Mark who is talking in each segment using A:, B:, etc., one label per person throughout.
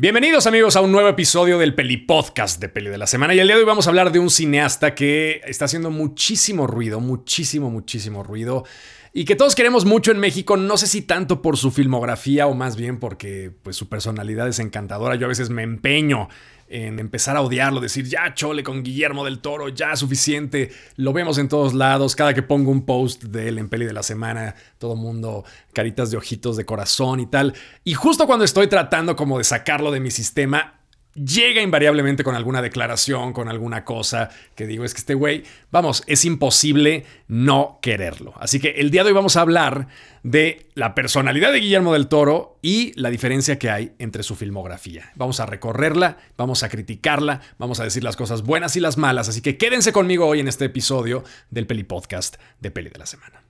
A: Bienvenidos amigos a un nuevo episodio del Peli Podcast de Peli de la Semana. Y el día de hoy vamos a hablar de un cineasta que está haciendo muchísimo ruido, muchísimo, muchísimo ruido y que todos queremos mucho en México, no sé si tanto por su filmografía o más bien porque pues su personalidad es encantadora, yo a veces me empeño en empezar a odiarlo, decir ya chole con Guillermo del Toro, ya suficiente, lo vemos en todos lados, cada que pongo un post de él en peli de la semana, todo mundo caritas de ojitos de corazón y tal, y justo cuando estoy tratando como de sacarlo de mi sistema, llega invariablemente con alguna declaración, con alguna cosa que digo, es que este güey, vamos, es imposible no quererlo. Así que el día de hoy vamos a hablar de la personalidad de Guillermo del Toro y la diferencia que hay entre su filmografía. Vamos a recorrerla, vamos a criticarla, vamos a decir las cosas buenas y las malas, así que quédense conmigo hoy en este episodio del Peli Podcast de Peli de la Semana.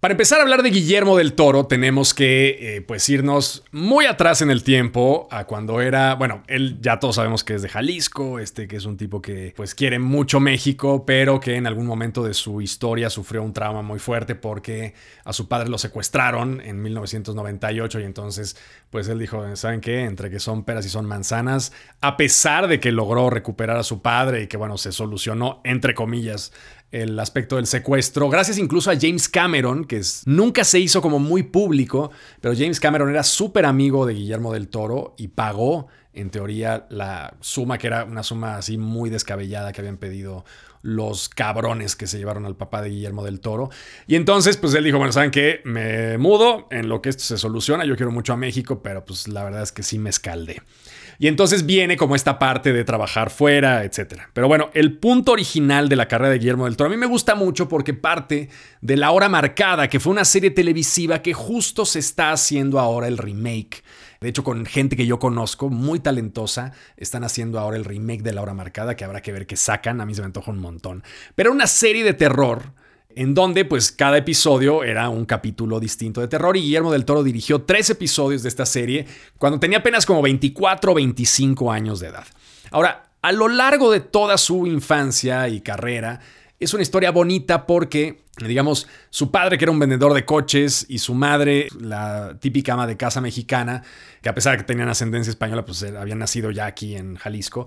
A: Para empezar a hablar de Guillermo del Toro, tenemos que eh, pues irnos muy atrás en el tiempo a cuando era, bueno, él ya todos sabemos que es de Jalisco, este que es un tipo que pues quiere mucho México, pero que en algún momento de su historia sufrió un trauma muy fuerte porque a su padre lo secuestraron en 1998 y entonces pues él dijo, ¿saben qué? Entre que son peras y son manzanas, a pesar de que logró recuperar a su padre y que bueno, se solucionó entre comillas el aspecto del secuestro, gracias incluso a James Cameron, que nunca se hizo como muy público, pero James Cameron era súper amigo de Guillermo del Toro y pagó, en teoría, la suma que era una suma así muy descabellada que habían pedido los cabrones que se llevaron al papá de Guillermo del Toro. Y entonces, pues él dijo, bueno, ¿saben qué? Me mudo en lo que esto se soluciona, yo quiero mucho a México, pero pues la verdad es que sí me escaldé. Y entonces viene como esta parte de trabajar fuera, etc. Pero bueno, el punto original de la carrera de Guillermo del Toro a mí me gusta mucho porque parte de La Hora Marcada, que fue una serie televisiva que justo se está haciendo ahora el remake. De hecho, con gente que yo conozco, muy talentosa, están haciendo ahora el remake de La Hora Marcada, que habrá que ver qué sacan. A mí se me antoja un montón. Pero una serie de terror en donde pues cada episodio era un capítulo distinto de terror y Guillermo del Toro dirigió tres episodios de esta serie cuando tenía apenas como 24 o 25 años de edad. Ahora, a lo largo de toda su infancia y carrera, es una historia bonita porque, digamos, su padre que era un vendedor de coches y su madre, la típica ama de casa mexicana, que a pesar de que tenían ascendencia española, pues eh, habían nacido ya aquí en Jalisco,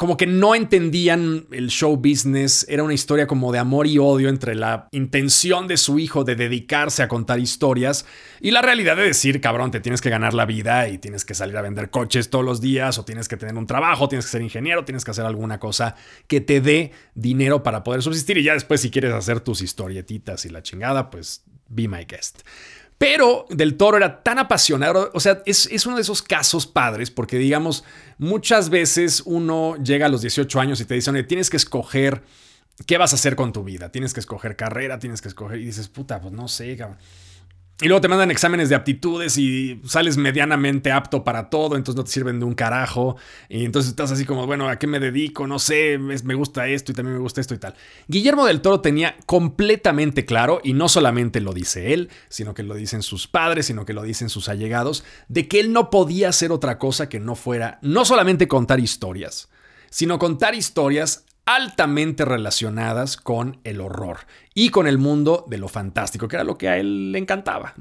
A: como que no entendían el show business, era una historia como de amor y odio entre la intención de su hijo de dedicarse a contar historias y la realidad de decir, cabrón, te tienes que ganar la vida y tienes que salir a vender coches todos los días o tienes que tener un trabajo, tienes que ser ingeniero, tienes que hacer alguna cosa que te dé dinero para poder subsistir y ya después si quieres hacer tus historietitas y la chingada, pues be my guest. Pero Del Toro era tan apasionado, o sea, es, uno de esos casos padres, porque digamos, muchas veces uno llega a los 18 años y te dice, tienes que escoger qué vas a hacer con tu vida, tienes que escoger carrera, tienes que escoger, y dices, puta, pues no sé, cabrón. Y luego te mandan exámenes de aptitudes y sales medianamente apto para todo, entonces no te sirven de un carajo. Y entonces estás así como, bueno, ¿a qué me dedico? No sé, me gusta esto y también me gusta esto y tal. Guillermo del Toro tenía completamente claro, y no solamente lo dice él, sino que lo dicen sus padres, sino que lo dicen sus allegados, de que él no podía hacer otra cosa que no fuera no solamente contar historias, sino contar historias altamente relacionadas con el horror y con el mundo de lo fantástico, que era lo que a él le encantaba.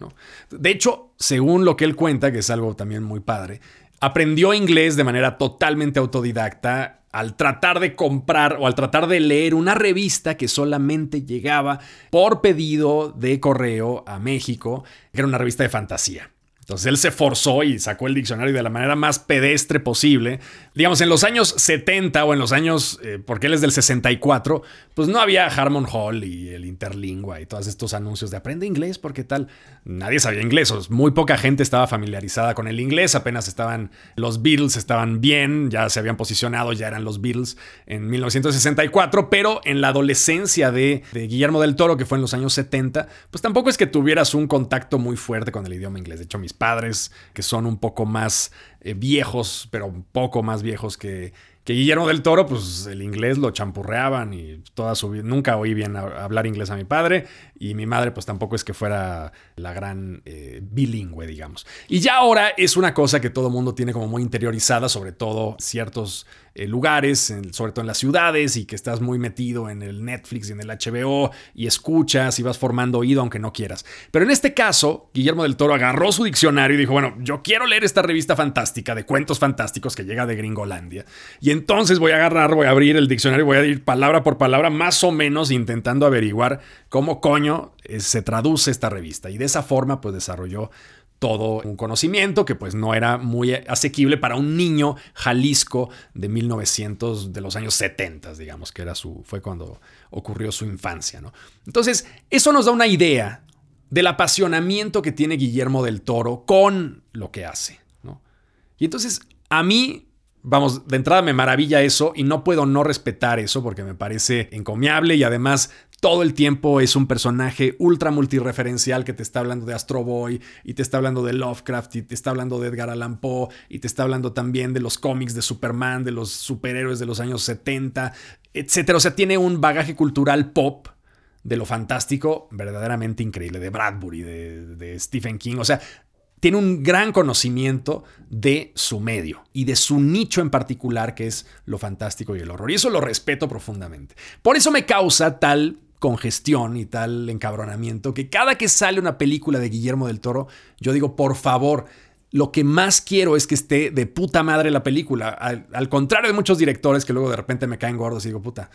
A: De hecho, según lo que él cuenta, que es algo también muy padre, aprendió inglés de manera totalmente autodidacta al tratar de comprar o al tratar de leer una revista que solamente llegaba por pedido de correo a México, que era una revista de fantasía. Entonces él se forzó y sacó el diccionario de la manera más pedestre posible. Digamos, en los años 70 o en los años, eh, porque él es del 64, pues no había Harmon Hall y el Interlingua y todos estos anuncios de aprende inglés porque tal. Nadie sabía inglés, muy poca gente estaba familiarizada con el inglés, apenas estaban, los Beatles estaban bien, ya se habían posicionado, ya eran los Beatles en 1964, pero en la adolescencia de, de Guillermo del Toro, que fue en los años 70, pues tampoco es que tuvieras un contacto muy fuerte con el idioma inglés. De hecho, mis padres, que son un poco más eh, viejos, pero un poco más viejos que, que Guillermo del Toro, pues el inglés lo champurreaban y toda su vida, nunca oí bien hablar inglés a mi padre y mi madre pues tampoco es que fuera la gran eh, bilingüe, digamos. Y ya ahora es una cosa que todo mundo tiene como muy interiorizada, sobre todo ciertos eh, lugares, sobre todo en las ciudades, y que estás muy metido en el Netflix y en el HBO y escuchas y vas formando oído aunque no quieras. Pero en este caso, Guillermo del Toro agarró su diccionario y dijo, bueno, yo quiero leer esta revista fantástica de cuentos fantásticos que llega de Gringolandia. Y entonces voy a agarrar, voy a abrir el diccionario, voy a ir palabra por palabra, más o menos intentando averiguar cómo coño eh, se traduce esta revista. Y de esa forma, pues desarrolló todo un conocimiento que pues no era muy asequible para un niño Jalisco de 1900, de los años 70, digamos, que era su, fue cuando ocurrió su infancia, ¿no? Entonces, eso nos da una idea del apasionamiento que tiene Guillermo del Toro con lo que hace, ¿no? Y entonces, a mí Vamos, de entrada me maravilla eso y no puedo no respetar eso porque me parece encomiable y además todo el tiempo es un personaje ultra multireferencial que te está hablando de Astro Boy y te está hablando de Lovecraft y te está hablando de Edgar Allan Poe y te está hablando también de los cómics de Superman, de los superhéroes de los años 70, etc. O sea, tiene un bagaje cultural pop de lo fantástico verdaderamente increíble, de Bradbury, de, de Stephen King. O sea, tiene un gran conocimiento de su medio y de su nicho en particular, que es lo fantástico y el horror. Y eso lo respeto profundamente. Por eso me causa tal congestión y tal encabronamiento que cada que sale una película de Guillermo del Toro, yo digo, por favor, lo que más quiero es que esté de puta madre la película. Al, contrario de muchos directores que luego de repente me caen gordos y digo, puta,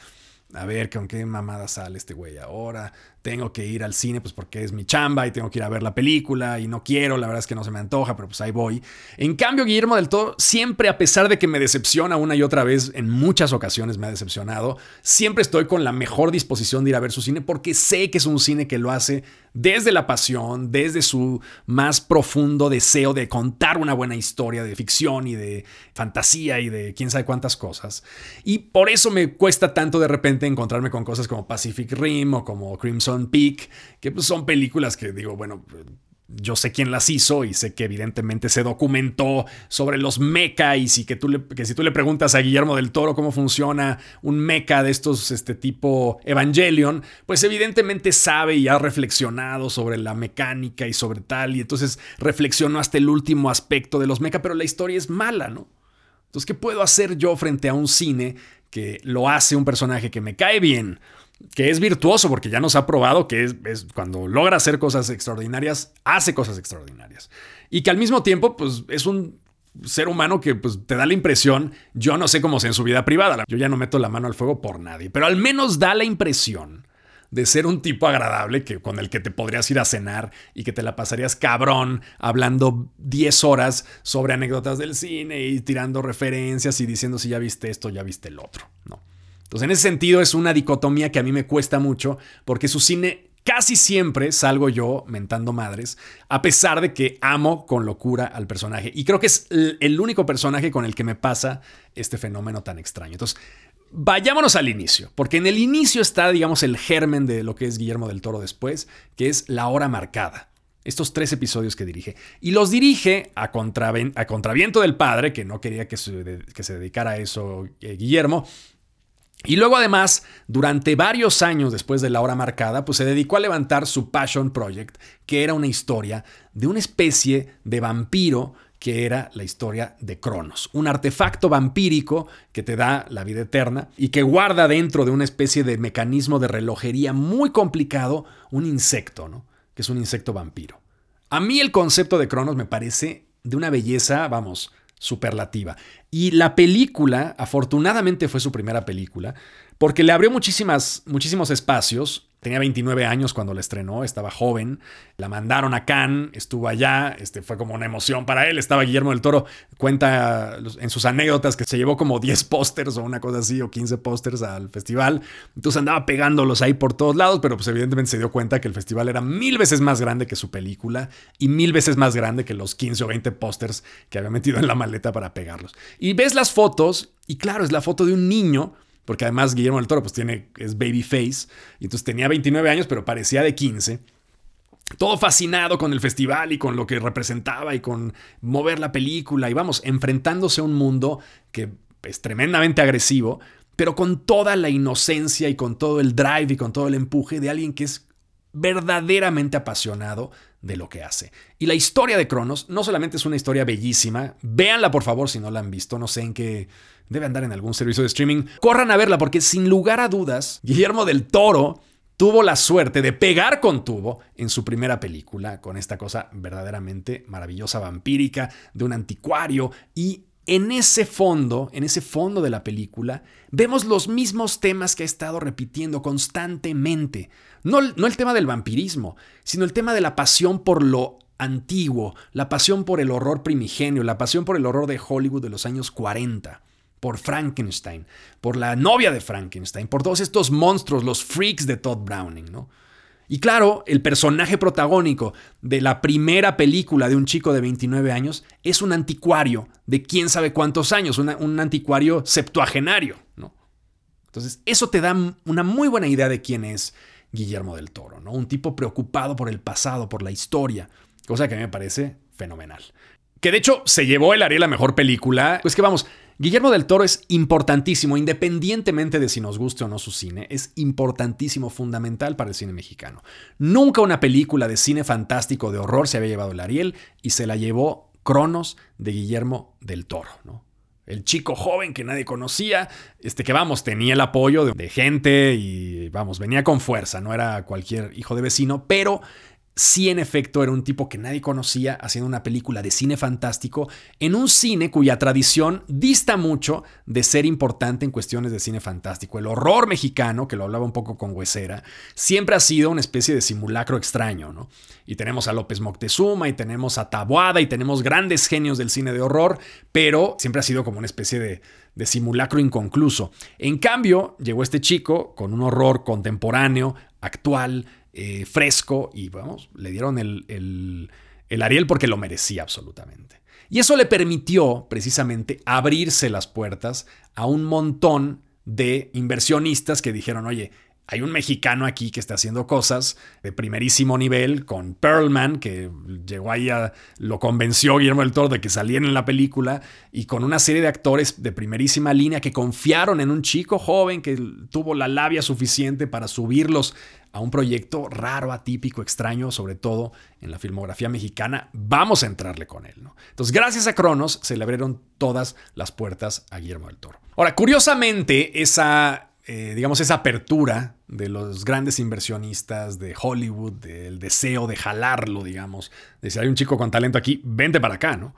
A: a ver con qué mamada sale este güey ahora. Tengo que ir al cine, pues porque es mi chamba y tengo que ir a ver la película y no quiero, la verdad es que no se me antoja, pero pues ahí voy. En cambio, Guillermo del Toro, siempre, a pesar de que me decepciona una y otra vez, en muchas ocasiones me ha decepcionado, siempre estoy con la mejor disposición de ir a ver su cine porque sé que es un cine que lo hace desde la pasión, desde su más profundo deseo de contar una buena historia de ficción y de fantasía y de quién sabe cuántas cosas. Y por eso me cuesta tanto de repente encontrarme con cosas como Pacific Rim o como Crimson Peak, que pues, son películas que digo, bueno, yo sé quién las hizo y sé que evidentemente se documentó sobre los mecha y que, tú le, que si tú le preguntas a Guillermo del Toro cómo funciona un mecha de estos este tipo Evangelion, pues evidentemente sabe y ha reflexionado sobre la mecánica y sobre tal y entonces reflexionó hasta el último aspecto de los mecha, pero la historia es mala, ¿no? Entonces, ¿qué puedo hacer yo frente a un cine que lo hace un personaje que me cae bien? Que es virtuoso porque ya nos ha probado que es, cuando logra hacer cosas extraordinarias, hace cosas extraordinarias. Y que al mismo tiempo, pues es un ser humano que pues, te da la impresión, yo no sé cómo sea en su vida privada, yo ya no meto la mano al fuego por nadie, pero al menos da la impresión de ser un tipo agradable que, con el que te podrías ir a cenar y que te la pasarías cabrón hablando 10 horas sobre anécdotas del cine y tirando referencias y diciendo si ya viste esto, ya viste el otro, ¿no? Entonces, en ese sentido, es una dicotomía que a mí me cuesta mucho, porque su cine casi siempre salgo yo mentando madres, a pesar de que amo con locura al personaje. Y creo que es el único personaje con el que me pasa este fenómeno tan extraño. Entonces, vayámonos al inicio, porque en el inicio está, digamos, el germen de lo que es Guillermo del Toro después, que es La Hora Marcada. Estos tres episodios que dirige. Y los dirige a, contraviento del padre, que no quería que se, que se dedicara a eso eh, Guillermo, y luego además, durante varios años después de la hora marcada, pues se dedicó a levantar su Passion Project, que era una historia de una especie de vampiro que era la historia de Cronos, un artefacto vampírico que te da la vida eterna y que guarda dentro de una especie de mecanismo de relojería muy complicado un insecto, ¿no? Que es un insecto vampiro. A mí el concepto de Cronos me parece de una belleza, vamos, superlativa. Y la película, afortunadamente fue su primera película, porque le abrió muchísimas, muchísimos espacios Tenía 29 años cuando la estrenó, estaba joven. La mandaron a Cannes, estuvo allá, este, fue como una emoción para él. Estaba Guillermo del Toro, cuenta en sus anécdotas que se llevó como 10 pósters o una cosa así, o 15 pósters al festival. Entonces andaba pegándolos ahí por todos lados, pero pues evidentemente se dio cuenta que el festival era mil veces más grande que su película y mil veces más grande que los 15 o 20 pósters que había metido en la maleta para pegarlos. Y ves las fotos, y claro, es la foto de un niño porque además Guillermo del Toro pues tiene, es babyface, y entonces tenía 29 años, pero parecía de 15. Todo fascinado con el festival y con lo que representaba y con mover la película y vamos, enfrentándose a un mundo que es tremendamente agresivo, pero con toda la inocencia y con todo el drive y con todo el empuje de alguien que es verdaderamente apasionado de lo que hace. Y la historia de Cronos no solamente es una historia bellísima, véanla por favor si no la han visto, no sé en qué debe andar en algún servicio de streaming, corran a verla porque sin lugar a dudas, Guillermo del Toro tuvo la suerte de pegar con tubo en su primera película, con esta cosa verdaderamente maravillosa, vampírica, de un anticuario y en ese fondo, en ese fondo de la película, vemos los mismos temas que ha estado repitiendo constantemente. No, no, el tema del vampirismo, sino el tema de la pasión por lo antiguo, la pasión por el horror primigenio, la pasión por el horror de Hollywood de los años 40 por Frankenstein, por la novia de Frankenstein, por todos estos monstruos, los freaks de Todd Browning, ¿no? Y claro, el personaje protagónico de la primera película de un chico de 29 años es un anticuario de quién sabe cuántos años, un anticuario septuagenario, ¿no? Entonces, eso te da una muy buena idea de quién es Guillermo del Toro, ¿no? Un tipo preocupado por el pasado, por la historia, cosa que a mí me parece fenomenal. Que de hecho se llevó el Ariel la mejor película. Pues que vamos, Guillermo del Toro es importantísimo, independientemente de si nos guste o no su cine, es importantísimo, fundamental para el cine mexicano. Nunca una película de cine fantástico de horror se había llevado el Ariel y se la llevó Cronos de Guillermo del Toro, ¿no? El chico joven que nadie conocía, este que vamos, tenía el apoyo de, de gente y vamos, venía con fuerza, no era cualquier hijo de vecino, pero sí en efecto era un tipo que nadie conocía haciendo una película de cine fantástico en un cine cuya tradición dista mucho de ser importante en cuestiones de cine fantástico. El horror mexicano, que lo hablaba un poco con Huesera, siempre ha sido una especie de simulacro extraño, ¿no? Y tenemos a López Moctezuma y tenemos a Taboada y tenemos grandes genios del cine de horror, pero siempre ha sido como una especie de, de simulacro inconcluso. En cambio, llegó este chico con un horror contemporáneo, actual, eh, fresco y vamos, le dieron el, el, Ariel porque lo merecía absolutamente. Y eso le permitió precisamente abrirse las puertas a un montón de inversionistas que dijeron, oye, hay un mexicano aquí que está haciendo cosas de primerísimo nivel con Pearlman, que llegó ahí a. lo convenció Guillermo del Toro de que saliera en la película, y con una serie de actores de primerísima línea que confiaron en un chico joven que tuvo la labia suficiente para subirlos a un proyecto raro, atípico, extraño, sobre todo en la filmografía mexicana. Vamos a entrarle con él. ¿no? Entonces, gracias a Cronos, se le abrieron todas las puertas a Guillermo del Toro. Ahora, curiosamente, esa eh, digamos, esa apertura de los grandes inversionistas de Hollywood, del deseo de jalarlo, digamos, de si hay un chico con talento aquí, vente para acá, ¿no?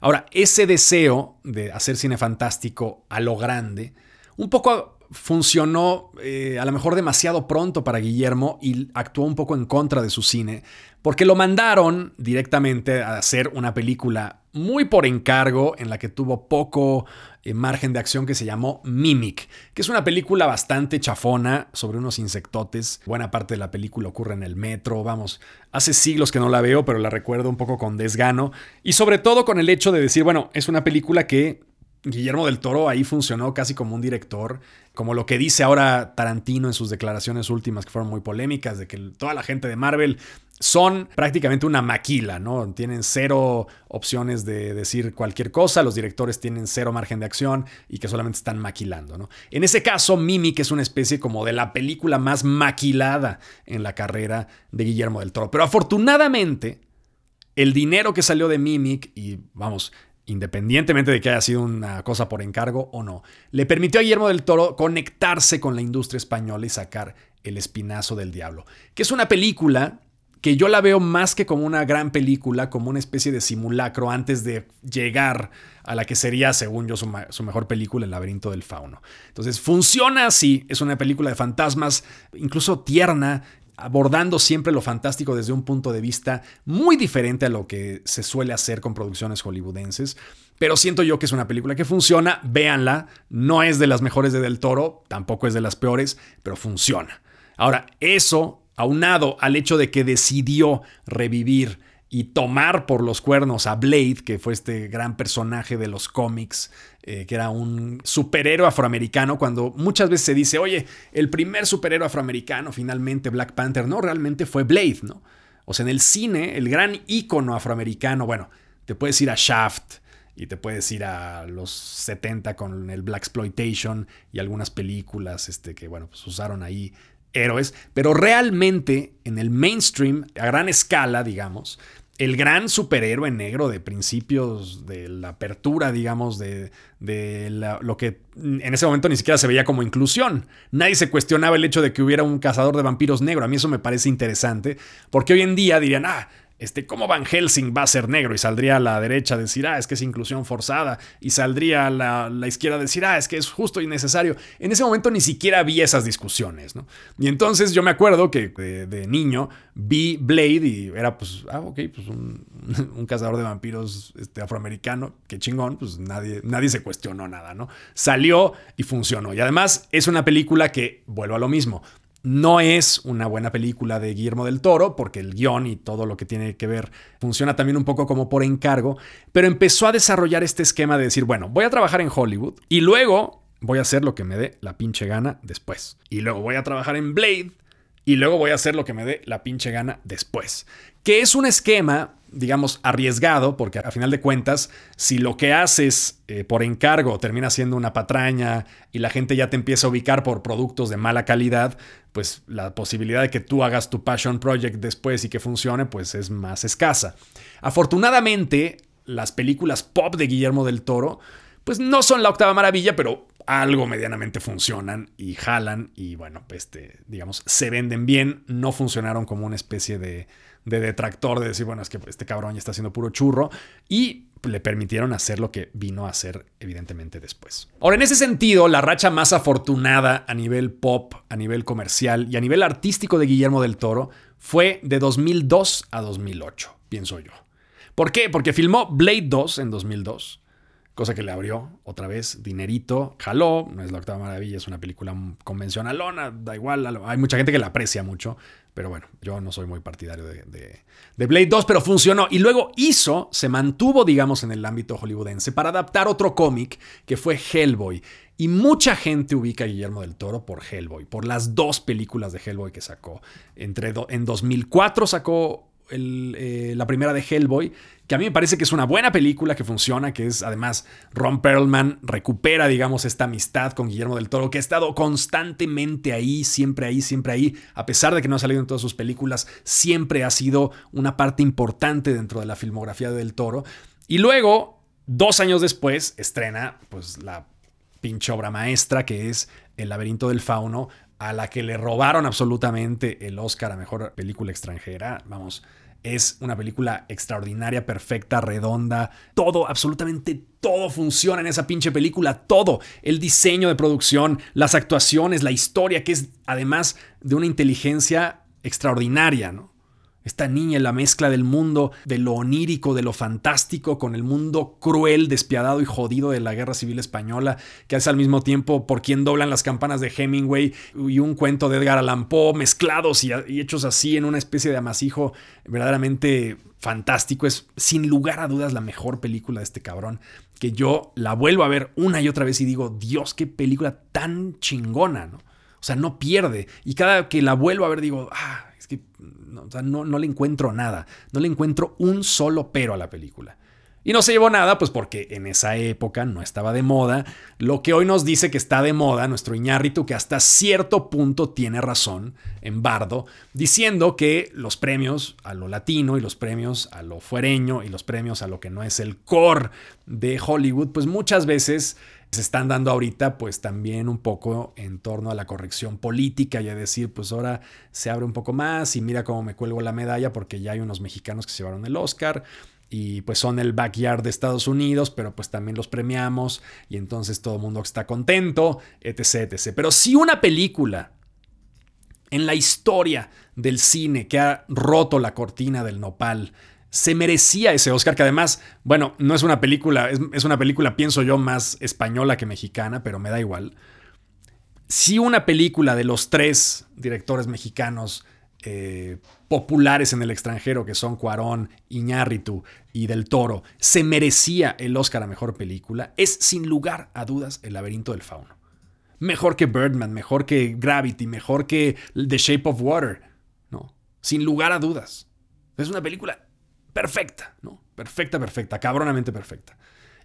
A: Ahora, ese deseo de hacer cine fantástico a lo grande, un poco funcionó eh, a lo mejor demasiado pronto para Guillermo y actuó un poco en contra de su cine, porque lo mandaron directamente a hacer una película muy por encargo en la que tuvo poco eh, margen de acción que se llamó Mimic, que es una película bastante chafona sobre unos insectotes. Buena parte de la película ocurre en el metro, vamos, hace siglos que no la veo, pero la recuerdo un poco con desgano y sobre todo con el hecho de decir, bueno, es una película que Guillermo del Toro ahí funcionó casi como un director, como lo que dice ahora Tarantino en sus declaraciones últimas que fueron muy polémicas, de que toda la gente de Marvel son prácticamente una maquila, ¿no? Tienen cero opciones de decir cualquier cosa, los directores tienen cero margen de acción y que solamente están maquilando, ¿no? En ese caso, Mimic es una especie como de la película más maquilada en la carrera de Guillermo del Toro. Pero afortunadamente, el dinero que salió de Mimic, y vamos, independientemente de que haya sido una cosa por encargo o no, le permitió a Guillermo del Toro conectarse con la industria española y sacar El Espinazo del Diablo, que es una película que yo la veo más que como una gran película, como una especie de simulacro antes de llegar a la que sería, según yo, su, mejor película, El laberinto del fauno. Entonces, funciona así, es una película de fantasmas, incluso tierna, abordando siempre lo fantástico desde un punto de vista muy diferente a lo que se suele hacer con producciones hollywoodenses. Pero siento yo que es una película que funciona, véanla, no es de las mejores de Del Toro, tampoco es de las peores, pero funciona. Ahora, eso aunado al hecho de que decidió revivir y tomar por los cuernos a Blade, que fue este gran personaje de los cómics, eh, que era un superhéroe afroamericano, cuando muchas veces se dice, oye, el primer superhéroe afroamericano, finalmente Black Panther, no, realmente fue Blade, ¿no? O sea, en el cine, el gran ícono afroamericano, bueno, te puedes ir a Shaft, y te puedes ir a los 70 con el Black Exploitation y algunas películas este, que, bueno, pues usaron ahí héroes, pero realmente en el mainstream, a gran escala, digamos, el gran superhéroe negro de principios de la apertura, digamos, de, lo que en ese momento ni siquiera se veía como inclusión. Nadie se cuestionaba el hecho de que hubiera un cazador de vampiros negro. A mí eso me parece interesante, porque hoy en día dirían, ah, este, ¿cómo Van Helsing va a ser negro? Y saldría a la derecha a decir, ah, es que es inclusión forzada. Y saldría a la, izquierda a decir, ah, es que es justo y necesario. En ese momento ni siquiera vi esas discusiones, ¿no? Y entonces yo me acuerdo que de, niño vi Blade y era, pues, ah, ok, pues un, cazador de vampiros este, afroamericano, qué chingón, pues nadie, nadie se cuestionó nada, ¿no? Salió y funcionó. Y además es una película que, vuelvo a lo mismo, no es una buena película de Guillermo del Toro, porque el guion y todo lo que tiene que ver funciona también un poco como por encargo, pero empezó a desarrollar este esquema de decir, bueno, voy a trabajar en Hollywood y luego voy a hacer lo que me dé la pinche gana después. Y luego voy a trabajar en Blade y luego voy a hacer lo que me dé la pinche gana después. Que es un esquema digamos, arriesgado, porque a final de cuentas, si lo que haces eh, por encargo termina siendo una patraña y la gente ya te empieza a ubicar por productos de mala calidad, pues la posibilidad de que tú hagas tu passion project después y que funcione, pues es más escasa. Afortunadamente, las películas pop de Guillermo del Toro, pues no son la octava maravilla, pero algo medianamente funcionan y jalan y bueno, este, digamos, se venden bien, no funcionaron como una especie de de detractor, de decir, bueno, es que este cabrón ya está haciendo puro churro, y le permitieron hacer lo que vino a hacer evidentemente después. Ahora, en ese sentido, la racha más afortunada a nivel pop, a nivel comercial y a nivel artístico de Guillermo del Toro fue de 2002 a 2008, pienso yo. ¿Por qué? Porque filmó Blade 2 en 2002, cosa que le abrió otra vez dinerito, jaló, no es la octava maravilla, es una película convencionalona, da igual, hay mucha gente que la aprecia mucho, pero bueno, yo no soy muy partidario de, de, Blade 2, pero funcionó. Y luego hizo, se mantuvo, digamos, en el ámbito hollywoodense para adaptar otro cómic que fue Hellboy. Y mucha gente ubica a Guillermo del Toro por Hellboy, por las dos películas de Hellboy que sacó. Entre en 2004 sacó eh, la primera de Hellboy, que a mí me parece que es una buena película que funciona, que es además Ron Perlman recupera, digamos, esta amistad con Guillermo del Toro, que ha estado constantemente ahí, siempre ahí, siempre ahí, a pesar de que no ha salido en todas sus películas, siempre ha sido una parte importante dentro de la filmografía del Toro. Y luego, dos años después, estrena pues la pinche obra maestra que es El laberinto del fauno, a la que le robaron absolutamente el Oscar a Mejor Película Extranjera. Vamos, es una película extraordinaria, perfecta, redonda. Todo, absolutamente todo funciona en esa pinche película. Todo. El diseño de producción, las actuaciones, la historia, que es además de una inteligencia extraordinaria, ¿no? Esta niña, la mezcla del mundo, de lo onírico, de lo fantástico, con el mundo cruel, despiadado y jodido de la Guerra Civil Española, que hace al mismo tiempo por quien doblan las campanas de Hemingway y un cuento de Edgar Allan Poe, mezclados y, y hechos así en una especie de amasijo verdaderamente fantástico. Es sin lugar a dudas la mejor película de este cabrón, que yo la vuelvo a ver una y otra vez y digo, Dios, qué película tan chingona, ¿no? O sea, no pierde. Y cada que la vuelvo a ver digo, ah, que no, no, le encuentro nada, no le encuentro un solo pero a la película. Y no se llevó nada, pues porque en esa época no estaba de moda. Lo que hoy nos dice que está de moda, nuestro Iñárritu, que hasta cierto punto tiene razón en Bardo, diciendo que los premios a lo latino y los premios a lo fuereño y los premios a lo que no es el core de Hollywood, pues muchas veces se están dando ahorita pues también un poco en torno a la corrección política y a decir pues ahora se abre un poco más y mira cómo me cuelgo la medalla porque ya hay unos mexicanos que se llevaron el Oscar y pues son el backyard de Estados Unidos, pero pues también los premiamos y entonces todo el mundo está contento, etc, etc. Pero si una película en la historia del cine que ha roto la cortina del nopal se merecía ese Oscar, que además, bueno, no es una película, es, una película, pienso yo, más española que mexicana, pero me da igual. Si una película de los tres directores mexicanos eh, populares en el extranjero, que son Cuarón, Iñárritu y Del Toro, se merecía el Oscar a Mejor Película, es sin lugar a dudas El laberinto del fauno. Mejor que Birdman, mejor que Gravity, mejor que The Shape of Water, ¿no? Sin lugar a dudas. Es una película perfecta, ¿no? Perfecta, perfecta, cabronamente perfecta.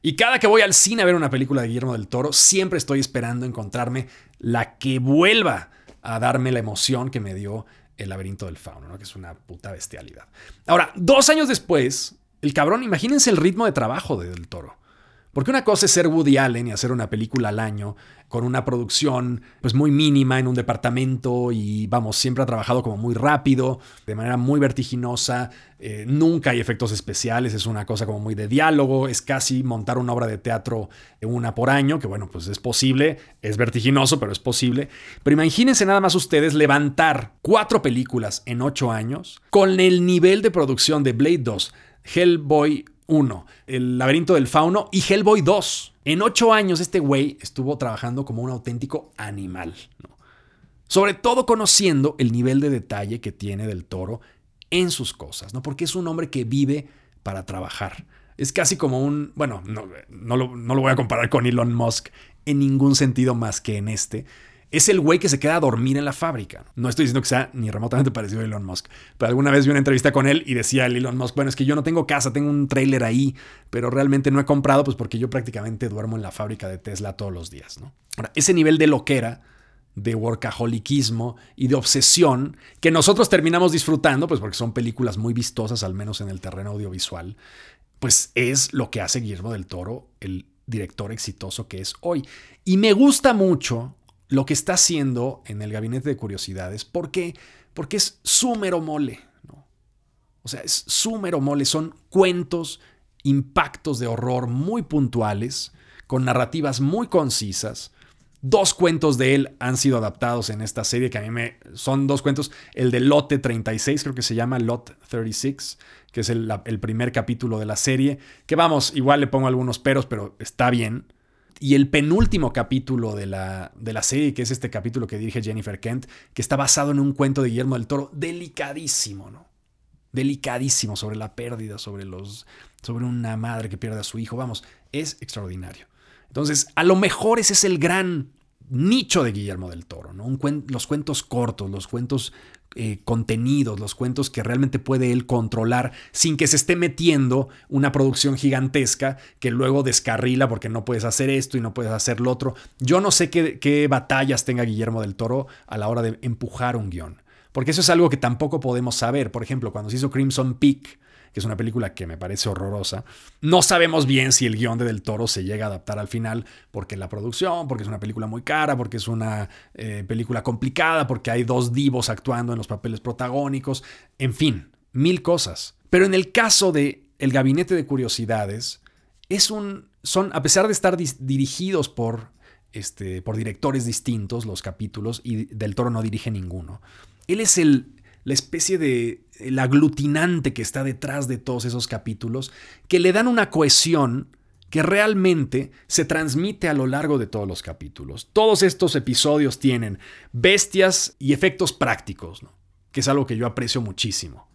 A: Y cada que voy al cine a ver una película de Guillermo del Toro, siempre estoy esperando encontrarme la que vuelva a darme la emoción que me dio el laberinto del fauno, ¿no? que es una puta bestialidad. Ahora, dos años después, el cabrón, imagínense el ritmo de trabajo de Del Toro. Porque una cosa es ser Woody Allen y hacer una película al año con una producción pues muy mínima en un departamento y vamos, siempre ha trabajado como muy rápido, de manera muy vertiginosa, eh, nunca hay efectos especiales, es una cosa como muy de diálogo, es casi montar una obra de teatro una por año, que bueno, pues es posible, es vertiginoso, pero es posible. Pero imagínense nada más ustedes levantar cuatro películas en ocho años con el nivel de producción de Blade 2, Hellboy 1, El laberinto del fauno y Hellboy 2. En ocho años este güey estuvo trabajando como un auténtico animal. Sobre todo conociendo el nivel de detalle que tiene del toro en sus cosas, ¿no? porque es un hombre que vive para trabajar. Es casi como un, bueno, no, no, lo, no lo voy a comparar con Elon Musk en ningún sentido más que en este, es el güey que se queda a dormir en la fábrica. No estoy diciendo que sea ni remotamente parecido a Elon Musk, pero alguna vez vi una entrevista con él y decía el Elon Musk, bueno, es que yo no tengo casa, tengo un trailer ahí, pero realmente no he comprado pues porque yo prácticamente duermo en la fábrica de Tesla todos los días, ¿no? Ahora, ese nivel de loquera, de workaholicismo y de obsesión que nosotros terminamos disfrutando, pues porque son películas muy vistosas, al menos en el terreno audiovisual, pues es lo que hace Guillermo del Toro, el director exitoso que es hoy. Y me gusta mucho lo que está haciendo en el gabinete de curiosidades. ¿Por qué? Porque es súmero mole. ¿no? O sea, es súmero mole. Son cuentos, impactos de horror muy puntuales, con narrativas muy concisas. Dos cuentos de él han sido adaptados en esta serie que a mí me... Son dos cuentos. El de Lote 36, creo que se llama Lot 36, que es el, el primer capítulo de la serie. Que vamos, igual le pongo algunos peros, pero está bien. Y el penúltimo capítulo de la, de la serie, que es este capítulo que dirige Jennifer Kent, que está basado en un cuento de Guillermo del Toro, delicadísimo, ¿no? Delicadísimo sobre la pérdida, sobre, los, sobre una madre que pierde a su hijo. Vamos, es extraordinario. Entonces, a lo mejor ese es el gran nicho de Guillermo del Toro, ¿no? los cuentos cortos, los cuentos eh, contenidos, los cuentos que realmente puede él controlar sin que se esté metiendo una producción gigantesca que luego descarrila porque no puedes hacer esto y no puedes hacer lo otro. Yo no sé qué, qué batallas tenga Guillermo del Toro a la hora de empujar un guion, porque eso es algo que tampoco podemos saber. Por ejemplo, cuando se hizo Crimson Peak, que es una película que me parece horrorosa. No sabemos bien si el guion de Del Toro se llega a adaptar al final, porque la producción, porque es una película muy cara, porque es una eh, película complicada, porque hay dos divos actuando en los papeles protagónicos, en fin, mil cosas. Pero en el caso de El Gabinete de Curiosidades, es un, son, a pesar de estar dirigidos por, este, por directores distintos los capítulos, y Del Toro no dirige ninguno, él es el la especie de el aglutinante que está detrás de todos esos capítulos, que le dan una cohesión que realmente se transmite a lo largo de todos los capítulos. Todos estos episodios tienen bestias y efectos prácticos, que es algo que yo aprecio muchísimo.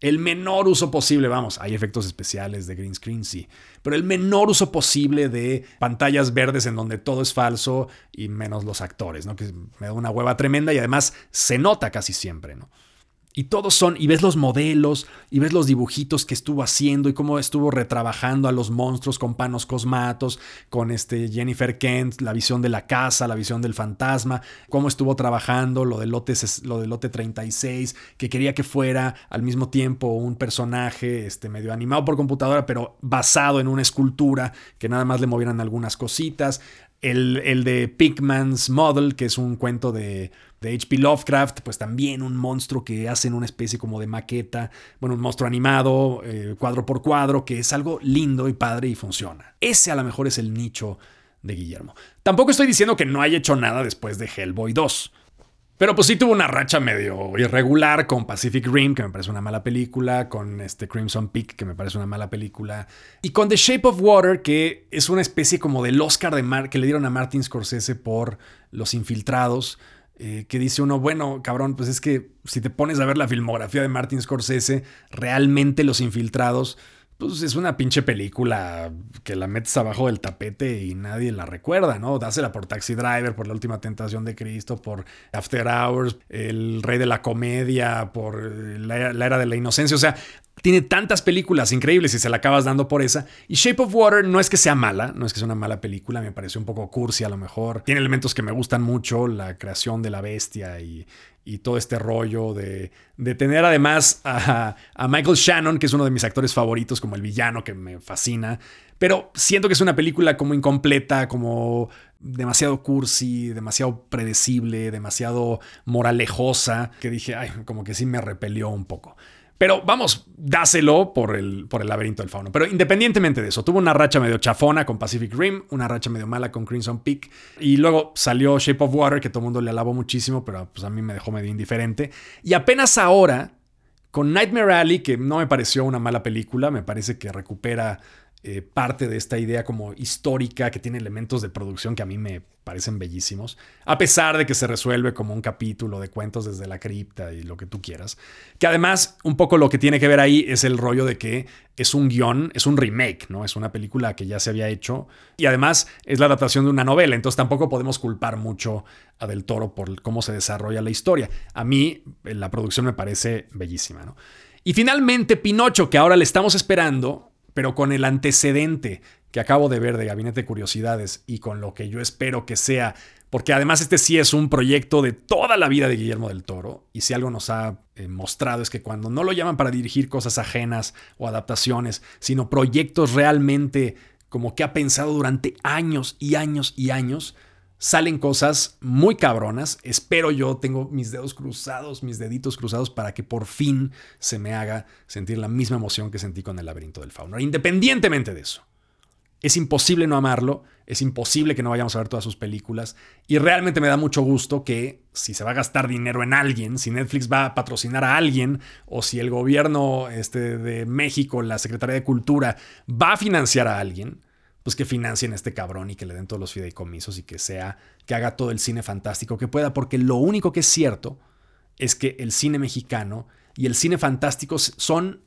A: El menor uso posible, vamos, hay efectos especiales de green screen, sí, pero el menor uso posible de pantallas verdes en donde todo es falso y menos los actores, ¿no? Que me da una hueva tremenda y además se nota casi siempre, ¿no? Y todos son, y ves los modelos, y ves los dibujitos que estuvo haciendo, y cómo estuvo retrabajando a los monstruos con panos cosmatos, con este Jennifer Kent, la visión de la casa, la visión del fantasma, cómo estuvo trabajando lo del lote, lo del lote 36, que quería que fuera al mismo tiempo un personaje este, medio animado por computadora, pero basado en una escultura, que nada más le movieran algunas cositas. El, el de Pigman's Model, que es un cuento de, de H.P. Lovecraft, pues también un monstruo que hacen una especie como de maqueta, bueno, un monstruo animado, eh, cuadro por cuadro, que es algo lindo y padre y funciona. Ese a lo mejor es el nicho de Guillermo. Tampoco estoy diciendo que no haya hecho nada después de Hellboy 2. Pero pues sí tuvo una racha medio irregular con Pacific Rim, que me parece una mala película, con este Crimson Peak, que me parece una mala película, y con The Shape of Water, que es una especie como del Oscar de que le dieron a Martin Scorsese por Los Infiltrados. Eh, que dice uno, bueno, cabrón, pues es que si te pones a ver la filmografía de Martin Scorsese, realmente Los Infiltrados, pues es una pinche película que la metes abajo del tapete y nadie la recuerda, ¿no? Dásela por Taxi Driver, por La Última Tentación de Cristo, por After Hours, El Rey de la Comedia, por La, la Era de la Inocencia. O sea, tiene tantas películas increíbles y se la acabas dando por esa. Y Shape of Water no es que sea mala, no es que sea una mala película, me pareció un poco cursi a lo mejor. Tiene elementos que me gustan mucho, la creación de la bestia y, todo este rollo de, de tener además a, a, Michael Shannon, que es uno de mis actores favoritos, como el villano que me fascina. Pero siento que es una película como incompleta, como demasiado cursi, demasiado predecible, demasiado moralejosa, que dije, ay, como que sí me repelió un poco. Pero vamos, dáselo por el, por el laberinto del fauno. Pero independientemente de eso, tuvo una racha medio chafona con Pacific Rim, una racha medio mala con Crimson Peak. Y luego salió Shape of Water, que todo el mundo le alabó muchísimo, pero pues a mí me dejó medio indiferente. Y apenas ahora, con Nightmare Alley, que no me pareció una mala película, me parece que recupera eh, parte de esta idea como histórica que tiene elementos de producción que a mí me parecen bellísimos, a pesar de que se resuelve como un capítulo de cuentos desde la cripta y lo que tú quieras. Que además, un poco lo que tiene que ver ahí es el rollo de que es un guion, es un remake, ¿no? Es una película que ya se había hecho y además es la adaptación de una novela, entonces tampoco podemos culpar mucho a Del Toro por cómo se desarrolla la historia. A mí la producción me parece bellísima, ¿no? Y finalmente Pinocho, que ahora le estamos esperando, pero con el antecedente que acabo de ver de Gabinete de Curiosidades y con lo que yo espero que sea, porque además este sí es un proyecto de toda la vida de Guillermo del Toro, y si algo nos ha eh, mostrado es que cuando no lo llaman para dirigir cosas ajenas o adaptaciones, sino proyectos realmente como que ha pensado durante años y años y años, salen cosas muy cabronas. Espero yo, tengo mis dedos cruzados, mis deditos cruzados para que por fin se me haga sentir la misma emoción que sentí con el laberinto del fauno. Independientemente de eso. Es imposible no amarlo, es imposible que no vayamos a ver todas sus películas y realmente me da mucho gusto que si se va a gastar dinero en alguien, si Netflix va a patrocinar a alguien o si el gobierno este, de México, la Secretaría de Cultura, va a financiar a alguien, pues que financien a este cabrón y que le den todos los fideicomisos y que sea, que haga todo el cine fantástico que pueda, porque lo único que es cierto es que el cine mexicano y el cine fantástico son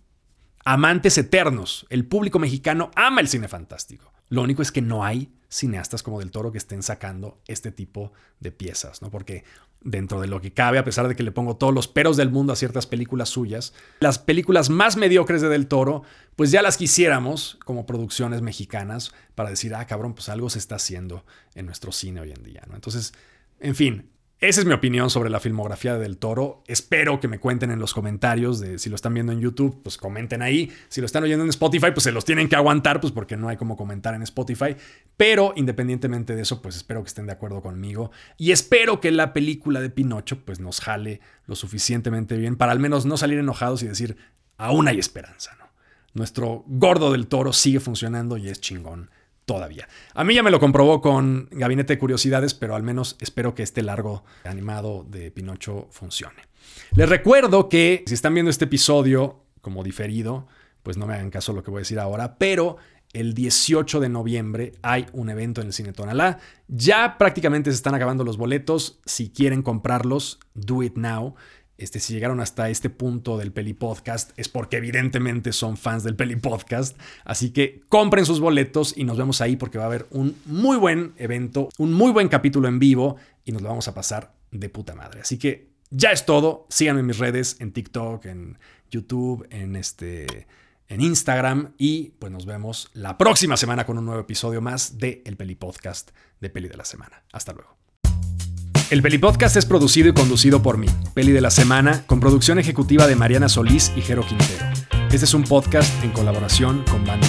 A: amantes eternos. El público mexicano ama el cine fantástico. Lo único es que no hay cineastas como Del Toro que estén sacando este tipo de piezas, ¿no? Porque dentro de lo que cabe, a pesar de que le pongo todos los peros del mundo a ciertas películas suyas, las películas más mediocres de Del Toro, pues ya las quisiéramos como producciones mexicanas para decir, ah, cabrón, pues algo se está haciendo en nuestro cine hoy en día, ¿no? Entonces, en fin, esa es mi opinión sobre la filmografía de Del Toro. Espero que me cuenten en los comentarios de si lo están viendo en YouTube, pues comenten ahí. Si lo están oyendo en Spotify, pues se los tienen que aguantar, pues porque no hay como comentar en Spotify. Pero independientemente de eso, pues espero que estén de acuerdo conmigo y espero que la película de Pinocho pues nos jale lo suficientemente bien para al menos no salir enojados y decir, aún hay esperanza. Nuestro gordo del Toro sigue funcionando y es chingón todavía. A mí ya me lo comprobó con Gabinete de Curiosidades, pero al menos espero que este largo animado de Pinocho funcione. Les recuerdo que si están viendo este episodio como diferido, pues no me hagan caso lo que voy a decir ahora, pero el 18 de noviembre hay un evento en el Cine Tonalá. Ya prácticamente se están acabando los boletos. Si quieren comprarlos, do it now. Este, si llegaron hasta este punto del Peli Podcast es porque evidentemente son fans del Peli Podcast. Así que compren sus boletos y nos vemos ahí porque va a haber un muy buen evento, un muy buen capítulo en vivo y nos lo vamos a pasar de puta madre. Así que ya es todo. Síganme en mis redes, en TikTok, en YouTube, en este en Instagram y pues nos vemos la próxima semana con un nuevo episodio más de El Peli Podcast de Peli de la Semana. Hasta luego. El Peli Podcast es producido y conducido por mí, Peli de la Semana, con producción ejecutiva de Mariana Solís y Jero Quintero. Este es un podcast en colaboración con Banda